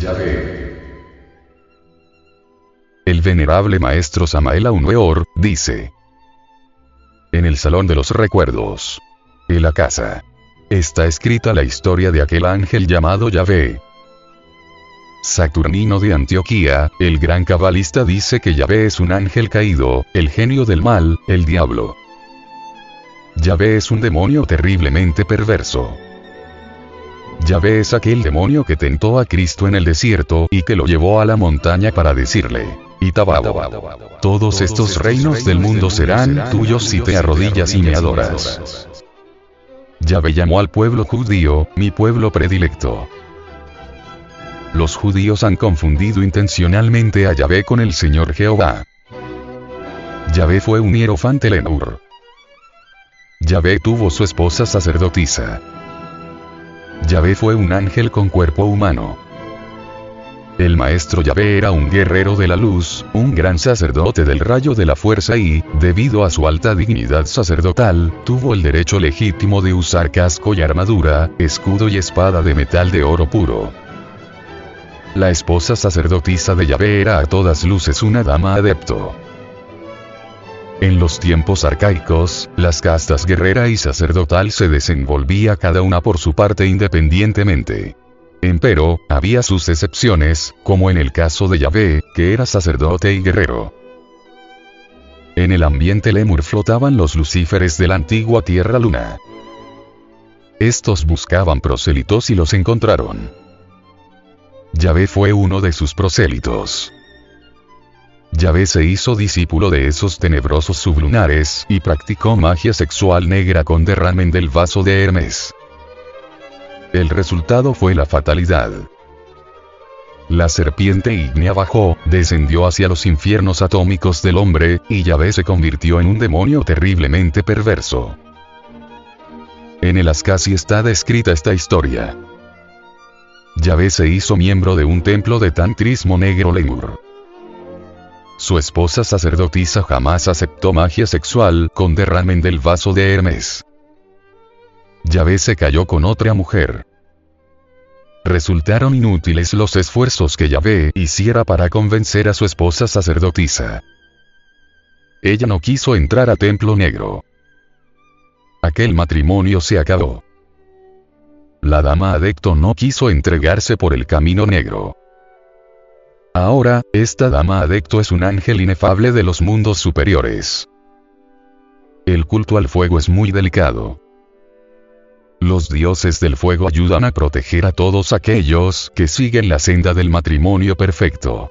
Yahvé. El venerable maestro Samael Aumeor, dice. En el Salón de los Recuerdos. En la casa. Está escrita la historia de aquel ángel llamado Yahvé. Saturnino de Antioquía, el gran cabalista dice que Yahvé es un ángel caído, el genio del mal, el diablo. Yahvé es un demonio terriblemente perverso. Yahvé es aquel demonio que tentó a Cristo en el desierto y que lo llevó a la montaña para decirle, Itabao, todos estos reinos del mundo serán tuyos si te arrodillas y me adoras. Yahvé llamó al pueblo judío, mi pueblo predilecto. Los judíos han confundido intencionalmente a Yahvé con el Señor Jehová. Yahvé fue un hierofante Lenur. Yahvé tuvo su esposa sacerdotisa. Yahvé fue un ángel con cuerpo humano. El maestro Yahvé era un guerrero de la luz, un gran sacerdote del rayo de la fuerza y, debido a su alta dignidad sacerdotal, tuvo el derecho legítimo de usar casco y armadura, escudo y espada de metal de oro puro. La esposa sacerdotisa de Yahvé era a todas luces una dama adepto. En los tiempos arcaicos, las castas guerrera y sacerdotal se desenvolvía cada una por su parte independientemente. Empero, había sus excepciones, como en el caso de Yahvé, que era sacerdote y guerrero. En el ambiente lemur flotaban los lucíferes de la antigua Tierra Luna. Estos buscaban prosélitos y los encontraron. Yahvé fue uno de sus prosélitos. Yahvé se hizo discípulo de esos tenebrosos sublunares y practicó magia sexual negra con derramen del vaso de Hermes. El resultado fue la fatalidad. La serpiente ígnea bajó, descendió hacia los infiernos atómicos del hombre, y Yahvé se convirtió en un demonio terriblemente perverso. En el Ascasi está descrita esta historia. Yahvé se hizo miembro de un templo de tantrismo negro lemur. Su esposa sacerdotisa jamás aceptó magia sexual con derramen del vaso de Hermes. Yahvé se cayó con otra mujer. Resultaron inútiles los esfuerzos que Yahvé hiciera para convencer a su esposa sacerdotisa. Ella no quiso entrar a Templo Negro. Aquel matrimonio se acabó. La dama adecto no quiso entregarse por el camino negro. Ahora, esta dama adecto es un ángel inefable de los mundos superiores. El culto al fuego es muy delicado. Los dioses del fuego ayudan a proteger a todos aquellos que siguen la senda del matrimonio perfecto.